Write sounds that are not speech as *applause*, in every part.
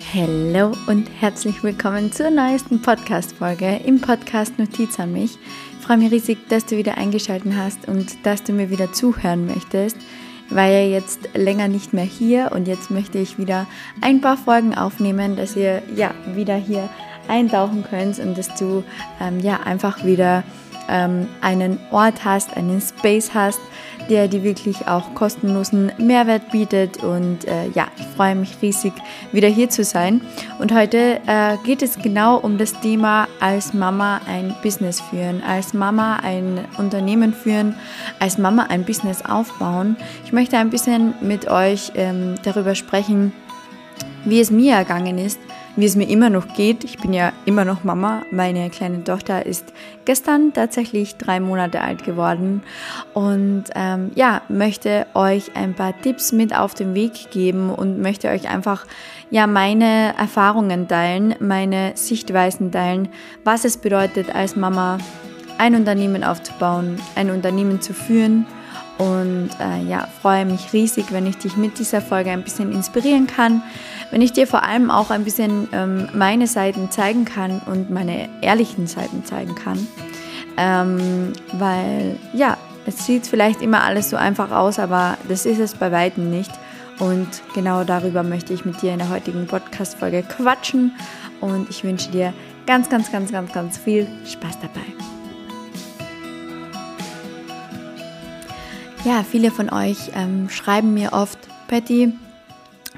Hallo und herzlich willkommen zur neuesten Podcast-Folge im Podcast Notiz an mich. Ich freue mich riesig, dass du wieder eingeschaltet hast und dass du mir wieder zuhören möchtest. Ich war ja jetzt länger nicht mehr hier und jetzt möchte ich wieder ein paar Folgen aufnehmen, dass ihr ja wieder hier eintauchen könnt und dass du ähm, ja einfach wieder ähm, einen Ort hast, einen Space hast, der dir wirklich auch kostenlosen Mehrwert bietet. Und äh, ja, ich freue mich riesig, wieder hier zu sein. Und heute äh, geht es genau um das Thema als Mama ein Business führen, als Mama ein Unternehmen führen, als Mama ein Business aufbauen. Ich möchte ein bisschen mit euch ähm, darüber sprechen, wie es mir ergangen ist, wie es mir immer noch geht. Ich bin ja immer noch Mama. Meine kleine Tochter ist gestern tatsächlich drei Monate alt geworden und ähm, ja, möchte euch ein paar Tipps mit auf den Weg geben und möchte euch einfach ja meine Erfahrungen teilen, meine Sichtweisen teilen, was es bedeutet als Mama ein Unternehmen aufzubauen, ein Unternehmen zu führen und äh, ja, freue mich riesig, wenn ich dich mit dieser Folge ein bisschen inspirieren kann, wenn ich dir vor allem auch ein bisschen ähm, meine Seiten zeigen kann und meine ehrlichen Seiten zeigen kann. Ähm, weil ja, es sieht vielleicht immer alles so einfach aus, aber das ist es bei weitem nicht. Und genau darüber möchte ich mit dir in der heutigen Podcast-Folge quatschen. Und ich wünsche dir ganz, ganz, ganz, ganz, ganz viel Spaß dabei. Ja, viele von euch ähm, schreiben mir oft, Patty,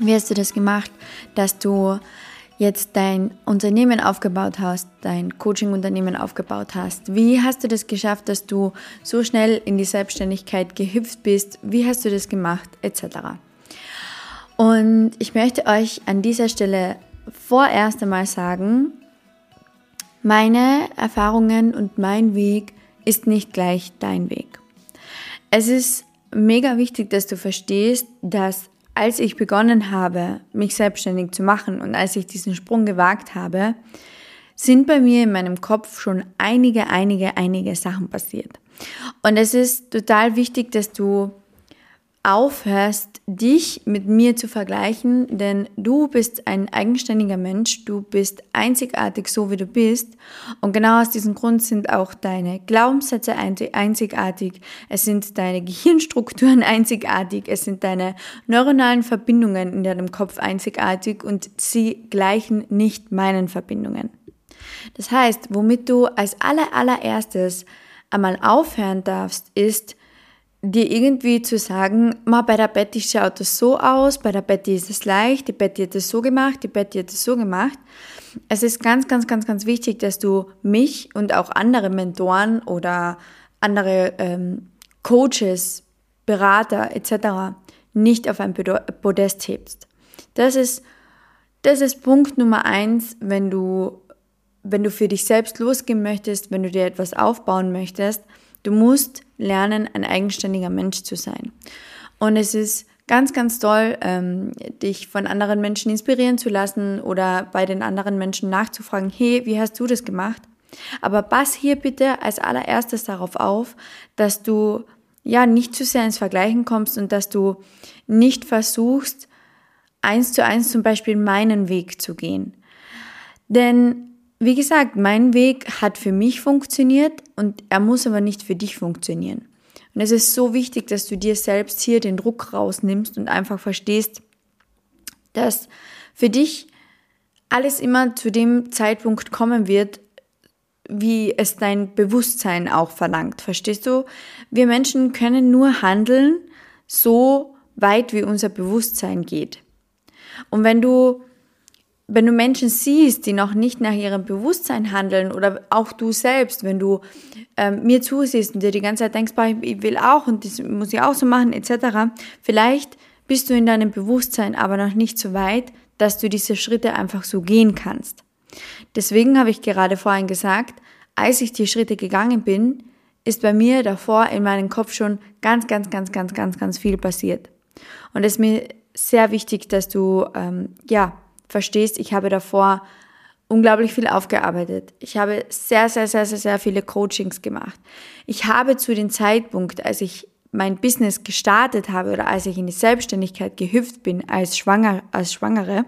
wie hast du das gemacht, dass du jetzt dein Unternehmen aufgebaut hast, dein Coaching-Unternehmen aufgebaut hast? Wie hast du das geschafft, dass du so schnell in die Selbstständigkeit gehüpft bist? Wie hast du das gemacht? Etc. Und ich möchte euch an dieser Stelle vorerst einmal sagen, meine Erfahrungen und mein Weg ist nicht gleich dein Weg. Es ist mega wichtig, dass du verstehst, dass als ich begonnen habe, mich selbstständig zu machen und als ich diesen Sprung gewagt habe, sind bei mir in meinem Kopf schon einige, einige, einige Sachen passiert. Und es ist total wichtig, dass du aufhörst, dich mit mir zu vergleichen, denn du bist ein eigenständiger Mensch, du bist einzigartig so wie du bist. Und genau aus diesem Grund sind auch deine Glaubenssätze einzigartig, es sind deine Gehirnstrukturen *laughs* einzigartig, es sind deine neuronalen Verbindungen in deinem Kopf einzigartig und sie gleichen nicht meinen Verbindungen. Das heißt, womit du als aller allererstes einmal aufhören darfst, ist, dir irgendwie zu sagen, ma, bei der Betty schaut es so aus, bei der Betty ist es leicht, die Betty hat es so gemacht, die Betty hat es so gemacht. Es ist ganz, ganz, ganz, ganz wichtig, dass du mich und auch andere Mentoren oder andere ähm, Coaches, Berater etc. nicht auf ein Podest hebst. Das ist, das ist Punkt Nummer eins, wenn du, wenn du für dich selbst losgehen möchtest, wenn du dir etwas aufbauen möchtest, Du musst lernen, ein eigenständiger Mensch zu sein. Und es ist ganz, ganz toll, ähm, dich von anderen Menschen inspirieren zu lassen oder bei den anderen Menschen nachzufragen, hey, wie hast du das gemacht? Aber pass hier bitte als allererstes darauf auf, dass du ja nicht zu sehr ins Vergleichen kommst und dass du nicht versuchst, eins zu eins zum Beispiel meinen Weg zu gehen. Denn wie gesagt, mein Weg hat für mich funktioniert und er muss aber nicht für dich funktionieren. Und es ist so wichtig, dass du dir selbst hier den Druck rausnimmst und einfach verstehst, dass für dich alles immer zu dem Zeitpunkt kommen wird, wie es dein Bewusstsein auch verlangt. Verstehst du? Wir Menschen können nur handeln, so weit wie unser Bewusstsein geht. Und wenn du wenn du Menschen siehst, die noch nicht nach ihrem Bewusstsein handeln oder auch du selbst, wenn du ähm, mir zusiehst und dir die ganze Zeit denkst, ich will auch und das muss ich auch so machen etc., vielleicht bist du in deinem Bewusstsein aber noch nicht so weit, dass du diese Schritte einfach so gehen kannst. Deswegen habe ich gerade vorhin gesagt, als ich die Schritte gegangen bin, ist bei mir davor in meinem Kopf schon ganz, ganz, ganz, ganz, ganz, ganz viel passiert. Und es ist mir sehr wichtig, dass du ähm, ja verstehst, ich habe davor unglaublich viel aufgearbeitet. Ich habe sehr, sehr, sehr, sehr, sehr viele Coachings gemacht. Ich habe zu dem Zeitpunkt, als ich mein Business gestartet habe oder als ich in die Selbstständigkeit gehüpft bin als, Schwanger, als Schwangere,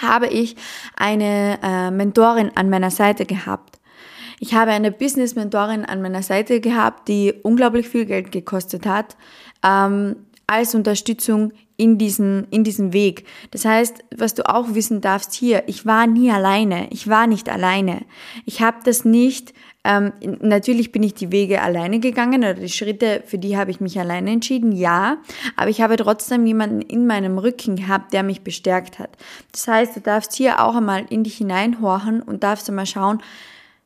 habe ich eine äh, Mentorin an meiner Seite gehabt. Ich habe eine Business-Mentorin an meiner Seite gehabt, die unglaublich viel Geld gekostet hat, ähm, als Unterstützung in diesen, in diesen Weg. Das heißt, was du auch wissen darfst hier, ich war nie alleine. Ich war nicht alleine. Ich habe das nicht ähm, natürlich bin ich die Wege alleine gegangen oder die Schritte, für die habe ich mich alleine entschieden, ja, aber ich habe trotzdem jemanden in meinem Rücken gehabt, der mich bestärkt hat. Das heißt, du darfst hier auch einmal in dich hineinhorchen und darfst einmal schauen,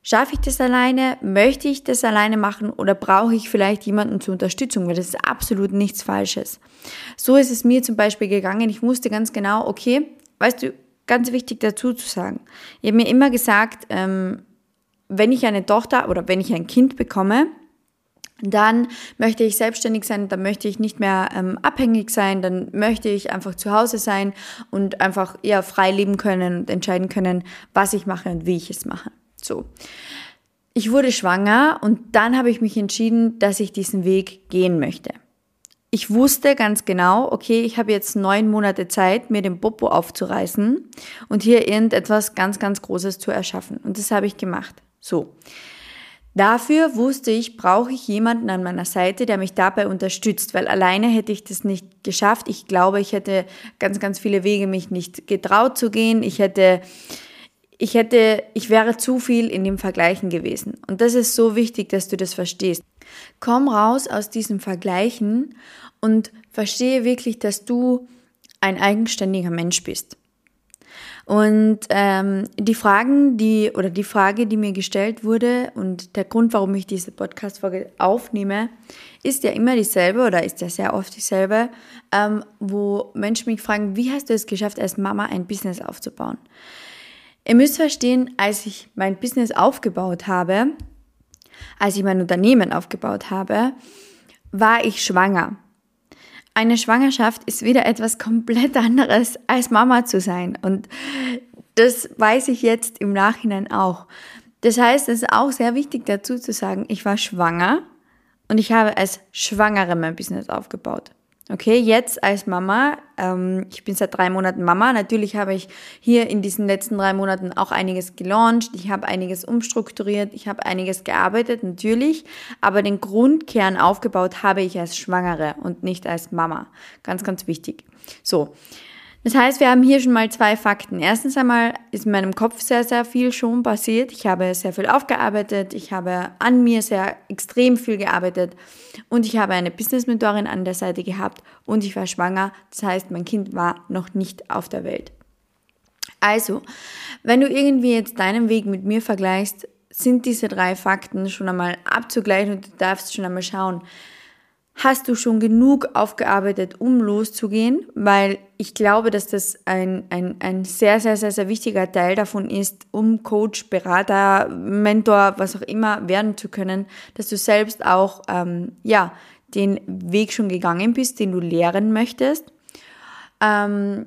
Schaffe ich das alleine? Möchte ich das alleine machen oder brauche ich vielleicht jemanden zur Unterstützung? Weil das ist absolut nichts Falsches. So ist es mir zum Beispiel gegangen. Ich wusste ganz genau, okay, weißt du, ganz wichtig dazu zu sagen. Ich habe mir immer gesagt, ähm, wenn ich eine Tochter oder wenn ich ein Kind bekomme, dann möchte ich selbstständig sein, dann möchte ich nicht mehr ähm, abhängig sein, dann möchte ich einfach zu Hause sein und einfach eher frei leben können und entscheiden können, was ich mache und wie ich es mache. So. Ich wurde schwanger und dann habe ich mich entschieden, dass ich diesen Weg gehen möchte. Ich wusste ganz genau, okay, ich habe jetzt neun Monate Zeit, mir den Popo aufzureißen und hier irgendetwas ganz, ganz Großes zu erschaffen. Und das habe ich gemacht. So. Dafür wusste ich, brauche ich jemanden an meiner Seite, der mich dabei unterstützt, weil alleine hätte ich das nicht geschafft. Ich glaube, ich hätte ganz, ganz viele Wege mich nicht getraut zu gehen. Ich hätte, ich hätte, ich wäre zu viel in dem Vergleichen gewesen. Und das ist so wichtig, dass du das verstehst. Komm raus aus diesem Vergleichen und verstehe wirklich, dass du ein eigenständiger Mensch bist. Und ähm, die Fragen, die oder die Frage, die mir gestellt wurde und der Grund, warum ich diese Podcast-Folge aufnehme, ist ja immer dieselbe oder ist ja sehr oft dieselbe, ähm, wo Menschen mich fragen, wie hast du es geschafft, als Mama ein Business aufzubauen? Ihr müsst verstehen, als ich mein Business aufgebaut habe, als ich mein Unternehmen aufgebaut habe, war ich schwanger. Eine Schwangerschaft ist wieder etwas komplett anderes als Mama zu sein. Und das weiß ich jetzt im Nachhinein auch. Das heißt, es ist auch sehr wichtig dazu zu sagen, ich war schwanger und ich habe als Schwangere mein Business aufgebaut. Okay, jetzt als Mama, ähm, ich bin seit drei Monaten Mama. Natürlich habe ich hier in diesen letzten drei Monaten auch einiges gelauncht. Ich habe einiges umstrukturiert. Ich habe einiges gearbeitet, natürlich. Aber den Grundkern aufgebaut habe ich als Schwangere und nicht als Mama. Ganz, ganz wichtig. So. Das heißt, wir haben hier schon mal zwei Fakten. Erstens einmal ist in meinem Kopf sehr, sehr viel schon passiert. Ich habe sehr viel aufgearbeitet. Ich habe an mir sehr extrem viel gearbeitet. Und ich habe eine Business-Mentorin an der Seite gehabt und ich war schwanger. Das heißt, mein Kind war noch nicht auf der Welt. Also, wenn du irgendwie jetzt deinen Weg mit mir vergleichst, sind diese drei Fakten schon einmal abzugleichen und du darfst schon einmal schauen, hast du schon genug aufgearbeitet, um loszugehen, weil ich glaube, dass das ein, ein, ein sehr, sehr, sehr, sehr wichtiger Teil davon ist, um Coach, Berater, Mentor, was auch immer werden zu können, dass du selbst auch ähm, ja, den Weg schon gegangen bist, den du lehren möchtest. Ähm,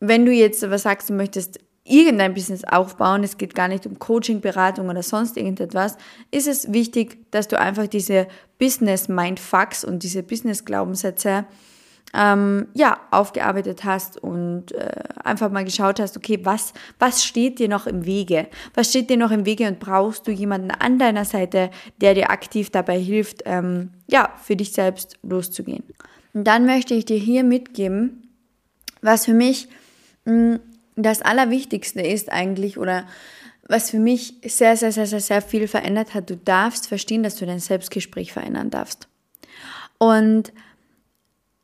wenn du jetzt aber sagst, du möchtest irgendein Business aufbauen, es geht gar nicht um Coaching, Beratung oder sonst irgendetwas, ist es wichtig, dass du einfach diese Business-Mindfucks und diese Business-Glaubenssätze ähm, ja, aufgearbeitet hast und äh, einfach mal geschaut hast, okay, was, was steht dir noch im Wege? Was steht dir noch im Wege und brauchst du jemanden an deiner Seite, der dir aktiv dabei hilft, ähm, ja, für dich selbst loszugehen? Und dann möchte ich dir hier mitgeben, was für mich mh, das Allerwichtigste ist eigentlich oder was für mich sehr, sehr, sehr, sehr, sehr viel verändert hat, du darfst verstehen, dass du dein Selbstgespräch verändern darfst. Und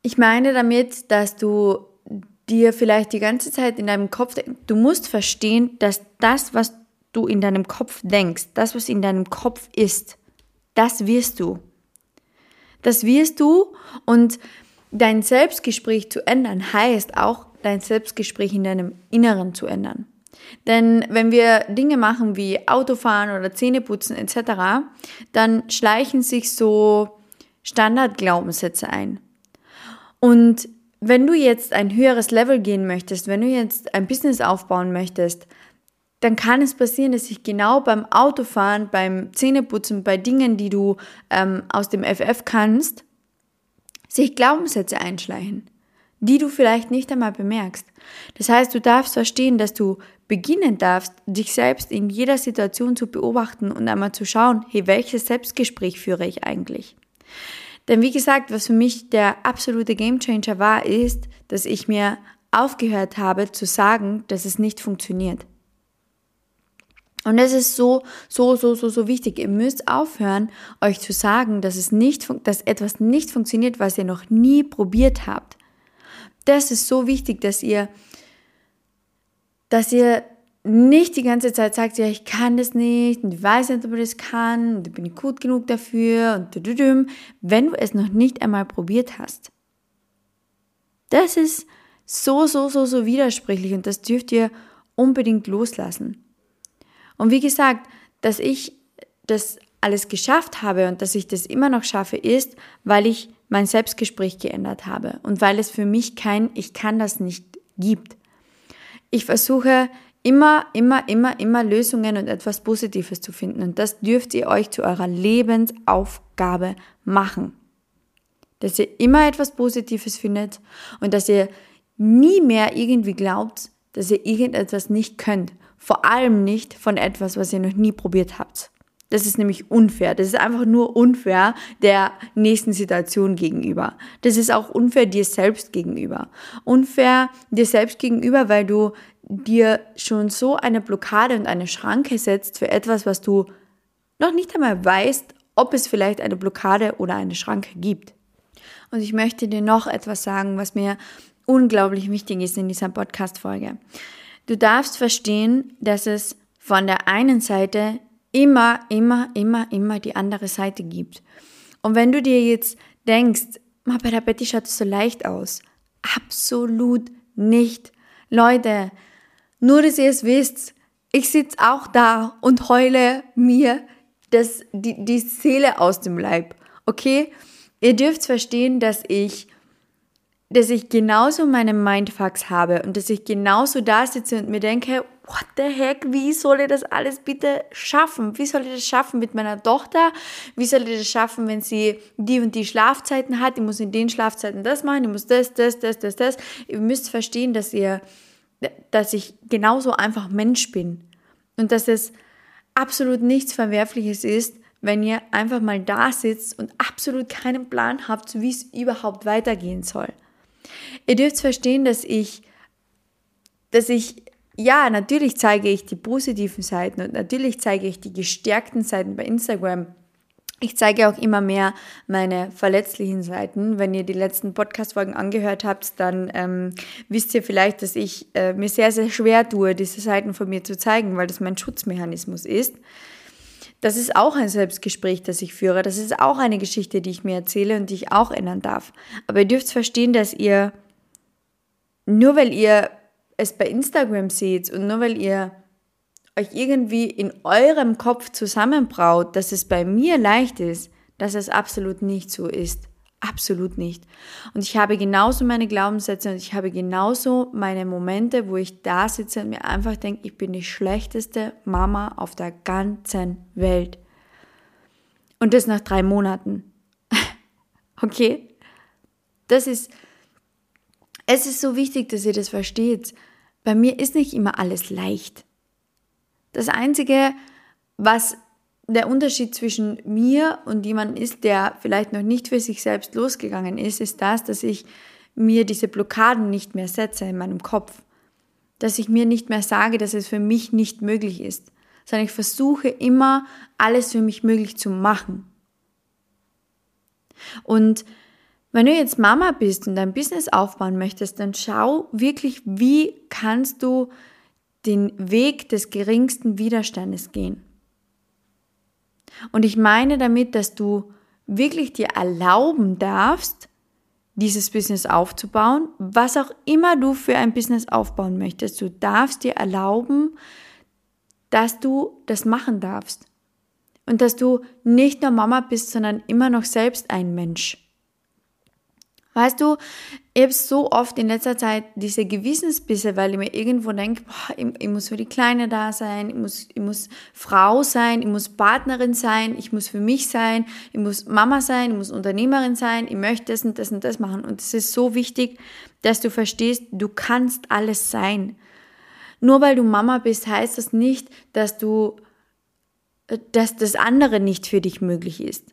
ich meine damit, dass du dir vielleicht die ganze Zeit in deinem Kopf, du musst verstehen, dass das, was du in deinem Kopf denkst, das, was in deinem Kopf ist, das wirst du. Das wirst du und dein Selbstgespräch zu ändern heißt auch, dein Selbstgespräch in deinem Inneren zu ändern. Denn wenn wir Dinge machen wie Autofahren oder Zähneputzen etc., dann schleichen sich so Standardglaubenssätze ein. Und wenn du jetzt ein höheres Level gehen möchtest, wenn du jetzt ein Business aufbauen möchtest, dann kann es passieren, dass sich genau beim Autofahren, beim Zähneputzen, bei Dingen, die du ähm, aus dem FF kannst, sich Glaubenssätze einschleichen die du vielleicht nicht einmal bemerkst. Das heißt, du darfst verstehen, dass du beginnen darfst, dich selbst in jeder Situation zu beobachten und einmal zu schauen, hey, welches Selbstgespräch führe ich eigentlich? Denn wie gesagt, was für mich der absolute Gamechanger war, ist, dass ich mir aufgehört habe zu sagen, dass es nicht funktioniert. Und das ist so, so, so, so, so wichtig. Ihr müsst aufhören, euch zu sagen, dass es nicht, dass etwas nicht funktioniert, was ihr noch nie probiert habt. Das ist so wichtig, dass ihr, dass ihr nicht die ganze Zeit sagt, ja, ich kann das nicht und ich weiß nicht, ob ich das kann und ich bin gut genug dafür und düdüdüm, wenn du es noch nicht einmal probiert hast. Das ist so, so, so, so widersprüchlich und das dürft ihr unbedingt loslassen. Und wie gesagt, dass ich das alles geschafft habe und dass ich das immer noch schaffe, ist, weil ich mein Selbstgespräch geändert habe und weil es für mich kein Ich kann das nicht gibt. Ich versuche immer, immer, immer, immer Lösungen und etwas Positives zu finden und das dürft ihr euch zu eurer Lebensaufgabe machen. Dass ihr immer etwas Positives findet und dass ihr nie mehr irgendwie glaubt, dass ihr irgendetwas nicht könnt vor allem nicht von etwas, was ihr noch nie probiert habt. Das ist nämlich unfair. Das ist einfach nur unfair der nächsten Situation gegenüber. Das ist auch unfair dir selbst gegenüber. Unfair dir selbst gegenüber, weil du dir schon so eine Blockade und eine Schranke setzt für etwas, was du noch nicht einmal weißt, ob es vielleicht eine Blockade oder eine Schranke gibt. Und ich möchte dir noch etwas sagen, was mir unglaublich wichtig ist in dieser Podcast-Folge. Du darfst verstehen, dass es von der einen Seite immer, immer, immer, immer die andere Seite gibt. Und wenn du dir jetzt denkst, bei der Betty schaut es so leicht aus. Absolut nicht. Leute, nur dass ihr es wisst, ich sitze auch da und heule mir das, die, die Seele aus dem Leib. Okay? Ihr dürft verstehen, dass ich dass ich genauso meine Mindfucks habe und dass ich genauso da sitze und mir denke, what the heck, wie soll ich das alles bitte schaffen? Wie soll ich das schaffen mit meiner Tochter? Wie soll ich das schaffen, wenn sie die und die Schlafzeiten hat? Ich muss in den Schlafzeiten das machen, ich muss das, das, das, das, das. Ihr müsst verstehen, dass ihr, dass ich genauso einfach Mensch bin und dass es absolut nichts Verwerfliches ist, wenn ihr einfach mal da sitzt und absolut keinen Plan habt, wie es überhaupt weitergehen soll. Ihr dürft verstehen, dass ich, dass ich, ja, natürlich zeige ich die positiven Seiten und natürlich zeige ich die gestärkten Seiten bei Instagram. Ich zeige auch immer mehr meine verletzlichen Seiten. Wenn ihr die letzten Podcast-Folgen angehört habt, dann ähm, wisst ihr vielleicht, dass ich äh, mir sehr, sehr schwer tue, diese Seiten von mir zu zeigen, weil das mein Schutzmechanismus ist. Das ist auch ein Selbstgespräch, das ich führe. Das ist auch eine Geschichte, die ich mir erzähle und die ich auch ändern darf. Aber ihr dürft verstehen, dass ihr, nur weil ihr es bei Instagram seht und nur weil ihr euch irgendwie in eurem Kopf zusammenbraut, dass es bei mir leicht ist, dass es absolut nicht so ist. Absolut nicht. Und ich habe genauso meine Glaubenssätze und ich habe genauso meine Momente, wo ich da sitze und mir einfach denke, ich bin die schlechteste Mama auf der ganzen Welt. Und das nach drei Monaten. *laughs* okay? Das ist, es ist so wichtig, dass ihr das versteht. Bei mir ist nicht immer alles leicht. Das Einzige, was der Unterschied zwischen mir und jemandem ist, der vielleicht noch nicht für sich selbst losgegangen ist, ist das, dass ich mir diese Blockaden nicht mehr setze in meinem Kopf. Dass ich mir nicht mehr sage, dass es für mich nicht möglich ist, sondern ich versuche immer, alles für mich möglich zu machen. Und wenn du jetzt Mama bist und dein Business aufbauen möchtest, dann schau wirklich, wie kannst du den Weg des geringsten Widerstandes gehen. Und ich meine damit, dass du wirklich dir erlauben darfst, dieses Business aufzubauen, was auch immer du für ein Business aufbauen möchtest. Du darfst dir erlauben, dass du das machen darfst. Und dass du nicht nur Mama bist, sondern immer noch selbst ein Mensch. Weißt du, ich habe so oft in letzter Zeit diese Gewissensbisse, weil ich mir irgendwo denke, ich, ich, muss für die Kleine da sein, ich muss, ich muss Frau sein, ich muss Partnerin sein, ich muss für mich sein, ich muss Mama sein, ich muss Unternehmerin sein, ich möchte das und das und das machen. Und es ist so wichtig, dass du verstehst, du kannst alles sein. Nur weil du Mama bist, heißt das nicht, dass du, dass das andere nicht für dich möglich ist.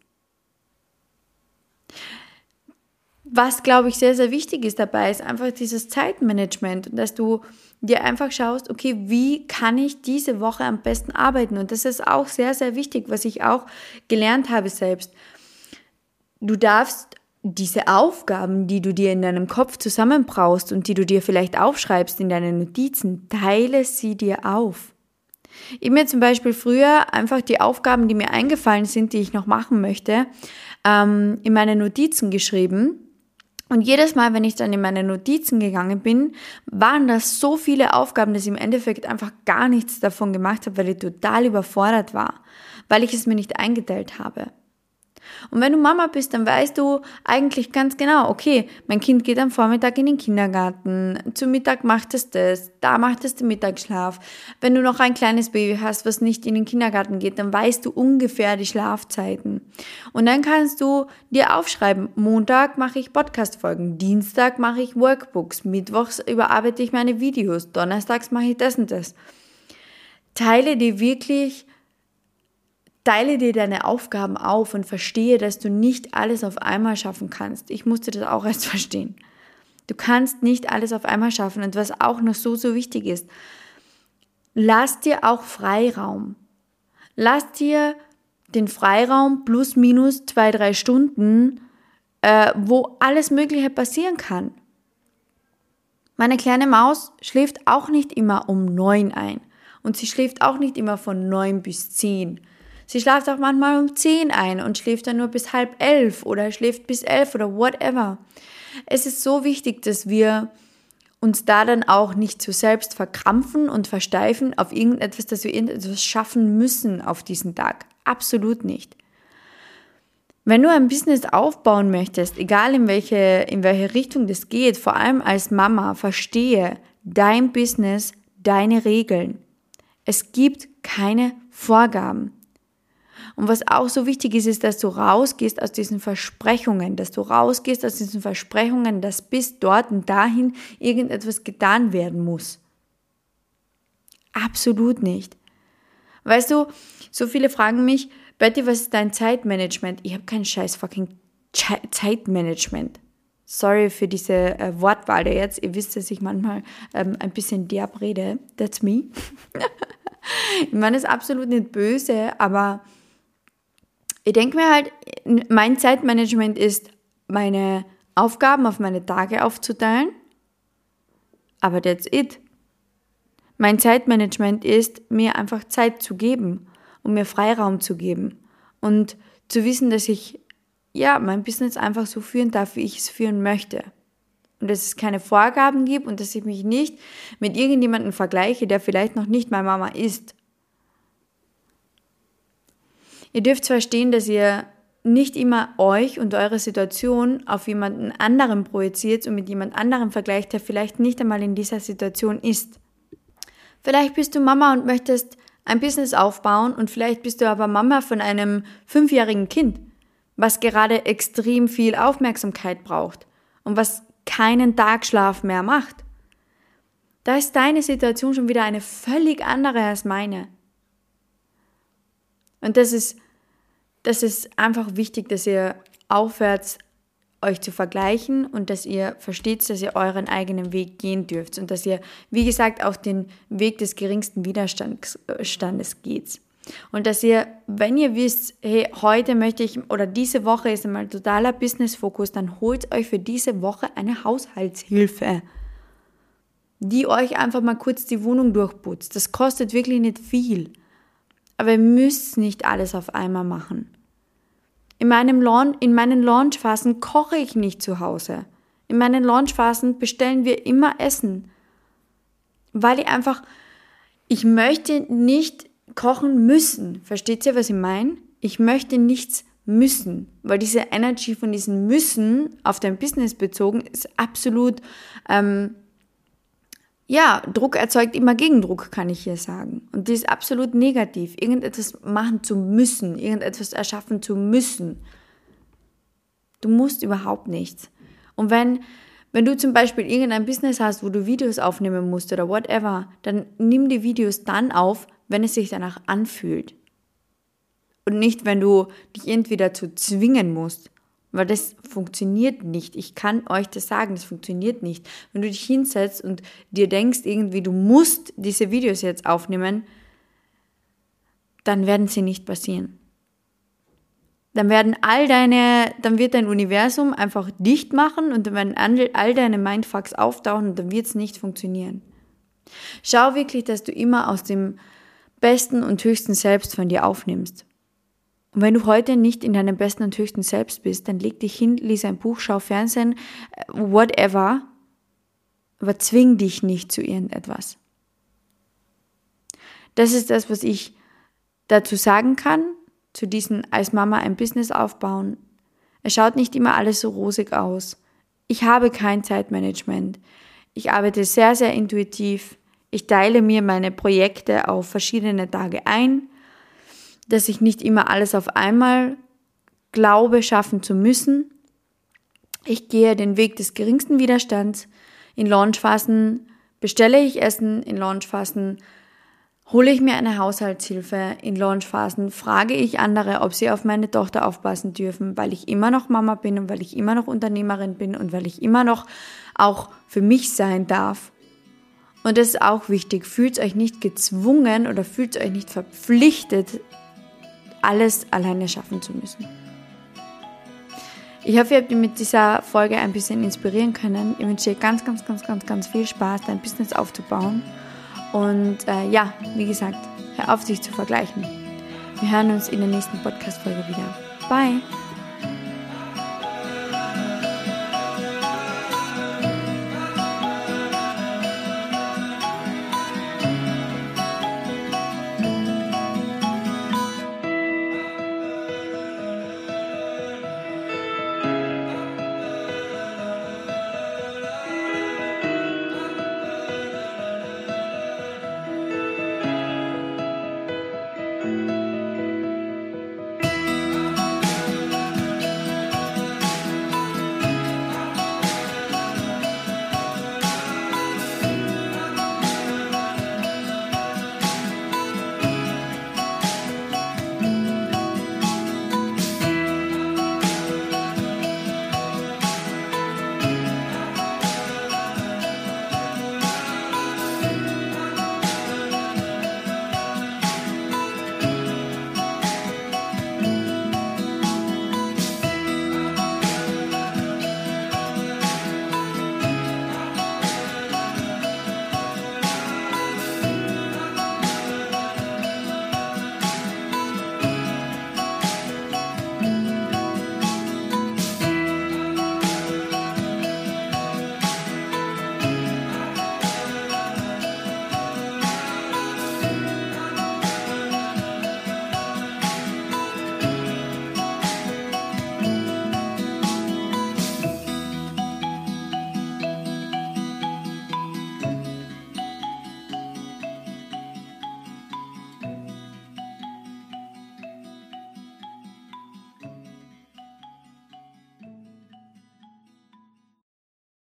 Was, glaube ich, sehr, sehr wichtig ist dabei, ist einfach dieses Zeitmanagement dass du dir einfach schaust, okay, wie kann ich diese Woche am besten arbeiten? Und das ist auch sehr, sehr wichtig, was ich auch gelernt habe selbst. Du darfst diese Aufgaben, die du dir in deinem Kopf zusammenbraust und die du dir vielleicht aufschreibst in deinen Notizen, teile sie dir auf. Ich mir zum Beispiel früher einfach die Aufgaben, die mir eingefallen sind, die ich noch machen möchte, ähm, in meine Notizen geschrieben und jedes Mal, wenn ich dann in meine Notizen gegangen bin, waren das so viele Aufgaben, dass ich im Endeffekt einfach gar nichts davon gemacht habe, weil ich total überfordert war, weil ich es mir nicht eingeteilt habe. Und wenn du Mama bist, dann weißt du eigentlich ganz genau, okay, mein Kind geht am Vormittag in den Kindergarten, zu Mittag macht es das, da macht es den Mittagsschlaf. Wenn du noch ein kleines Baby hast, was nicht in den Kindergarten geht, dann weißt du ungefähr die Schlafzeiten. Und dann kannst du dir aufschreiben, Montag mache ich Podcast-Folgen, Dienstag mache ich Workbooks, Mittwochs überarbeite ich meine Videos, Donnerstags mache ich das und das. Teile dir wirklich Teile dir deine Aufgaben auf und verstehe, dass du nicht alles auf einmal schaffen kannst. Ich musste das auch erst *laughs* verstehen. Du kannst nicht alles auf einmal schaffen. Und was auch noch so, so wichtig ist, lass dir auch Freiraum. Lass dir den Freiraum plus minus zwei, drei Stunden, äh, wo alles Mögliche passieren kann. Meine kleine Maus schläft auch nicht immer um neun ein. Und sie schläft auch nicht immer von neun bis zehn Sie schlaft auch manchmal um 10 ein und schläft dann nur bis halb elf oder schläft bis elf oder whatever. Es ist so wichtig, dass wir uns da dann auch nicht zu selbst verkrampfen und versteifen auf irgendetwas, dass wir irgendetwas schaffen müssen auf diesen Tag. Absolut nicht. Wenn du ein Business aufbauen möchtest, egal in welche, in welche Richtung das geht, vor allem als Mama, verstehe dein Business, deine Regeln. Es gibt keine Vorgaben. Und was auch so wichtig ist, ist, dass du rausgehst aus diesen Versprechungen, dass du rausgehst aus diesen Versprechungen, dass bis dort und dahin irgendetwas getan werden muss. Absolut nicht. Weißt du, so viele fragen mich, Betty, was ist dein Zeitmanagement? Ich habe kein scheiß fucking Zeitmanagement. Sorry für diese äh, Wortwahl jetzt. Ihr wisst, dass ich manchmal ähm, ein bisschen derb rede. That's me. *laughs* ich meine es absolut nicht böse, aber ich denke mir halt, mein Zeitmanagement ist, meine Aufgaben auf meine Tage aufzuteilen, aber that's it. Mein Zeitmanagement ist, mir einfach Zeit zu geben und mir Freiraum zu geben und zu wissen, dass ich ja mein Business einfach so führen darf, wie ich es führen möchte. Und dass es keine Vorgaben gibt und dass ich mich nicht mit irgendjemandem vergleiche, der vielleicht noch nicht meine Mama ist Ihr dürft verstehen, dass ihr nicht immer euch und eure Situation auf jemanden anderen projiziert und mit jemand anderem vergleicht, der vielleicht nicht einmal in dieser Situation ist. Vielleicht bist du Mama und möchtest ein Business aufbauen und vielleicht bist du aber Mama von einem fünfjährigen Kind, was gerade extrem viel Aufmerksamkeit braucht und was keinen Tagschlaf mehr macht. Da ist deine Situation schon wieder eine völlig andere als meine. Und das ist, das ist einfach wichtig, dass ihr aufhört, euch zu vergleichen und dass ihr versteht, dass ihr euren eigenen Weg gehen dürft und dass ihr, wie gesagt, auf den Weg des geringsten Widerstandes geht. Und dass ihr, wenn ihr wisst, hey, heute möchte ich oder diese Woche ist einmal totaler Business-Fokus, dann holt euch für diese Woche eine Haushaltshilfe, die euch einfach mal kurz die Wohnung durchputzt. Das kostet wirklich nicht viel. Aber ihr müsst nicht alles auf einmal machen. In, meinem Launch, in meinen Launchphasen koche ich nicht zu Hause. In meinen Launchphasen bestellen wir immer Essen. Weil ich einfach, ich möchte nicht kochen müssen. Versteht ihr, was ich meine? Ich möchte nichts müssen, weil diese Energy von diesem Müssen auf dein Business bezogen ist absolut, ähm, ja, Druck erzeugt immer Gegendruck, kann ich hier sagen. Und die ist absolut negativ. Irgendetwas machen zu müssen, irgendetwas erschaffen zu müssen. Du musst überhaupt nichts. Und wenn, wenn du zum Beispiel irgendein Business hast, wo du Videos aufnehmen musst oder whatever, dann nimm die Videos dann auf, wenn es sich danach anfühlt. Und nicht, wenn du dich irgendwie dazu zwingen musst. Weil das funktioniert nicht. Ich kann euch das sagen, das funktioniert nicht. Wenn du dich hinsetzt und dir denkst, irgendwie, du musst diese Videos jetzt aufnehmen, dann werden sie nicht passieren. Dann werden all deine, dann wird dein Universum einfach dicht machen und dann werden all deine Mindfucks auftauchen und dann wird es nicht funktionieren. Schau wirklich, dass du immer aus dem besten und höchsten Selbst von dir aufnimmst. Und wenn du heute nicht in deinem besten und höchsten Selbst bist, dann leg dich hin, lies ein Buch, schau Fernsehen, äh, whatever, aber zwing dich nicht zu irgendetwas. Das ist das, was ich dazu sagen kann, zu diesen als Mama ein Business aufbauen. Es schaut nicht immer alles so rosig aus. Ich habe kein Zeitmanagement. Ich arbeite sehr, sehr intuitiv. Ich teile mir meine Projekte auf verschiedene Tage ein dass ich nicht immer alles auf einmal glaube, schaffen zu müssen. Ich gehe den Weg des geringsten Widerstands. In Launchphasen bestelle ich Essen, in Launchphasen hole ich mir eine Haushaltshilfe, in Launchphasen frage ich andere, ob sie auf meine Tochter aufpassen dürfen, weil ich immer noch Mama bin und weil ich immer noch Unternehmerin bin und weil ich immer noch auch für mich sein darf. Und das ist auch wichtig. Fühlt euch nicht gezwungen oder fühlt euch nicht verpflichtet, alles alleine schaffen zu müssen. Ich hoffe, ihr habt mit dieser Folge ein bisschen inspirieren können. Ich wünsche dir ganz, ganz, ganz, ganz, ganz viel Spaß, dein Business aufzubauen. Und äh, ja, wie gesagt, hör auf, sich zu vergleichen. Wir hören uns in der nächsten Podcast-Folge wieder. Bye!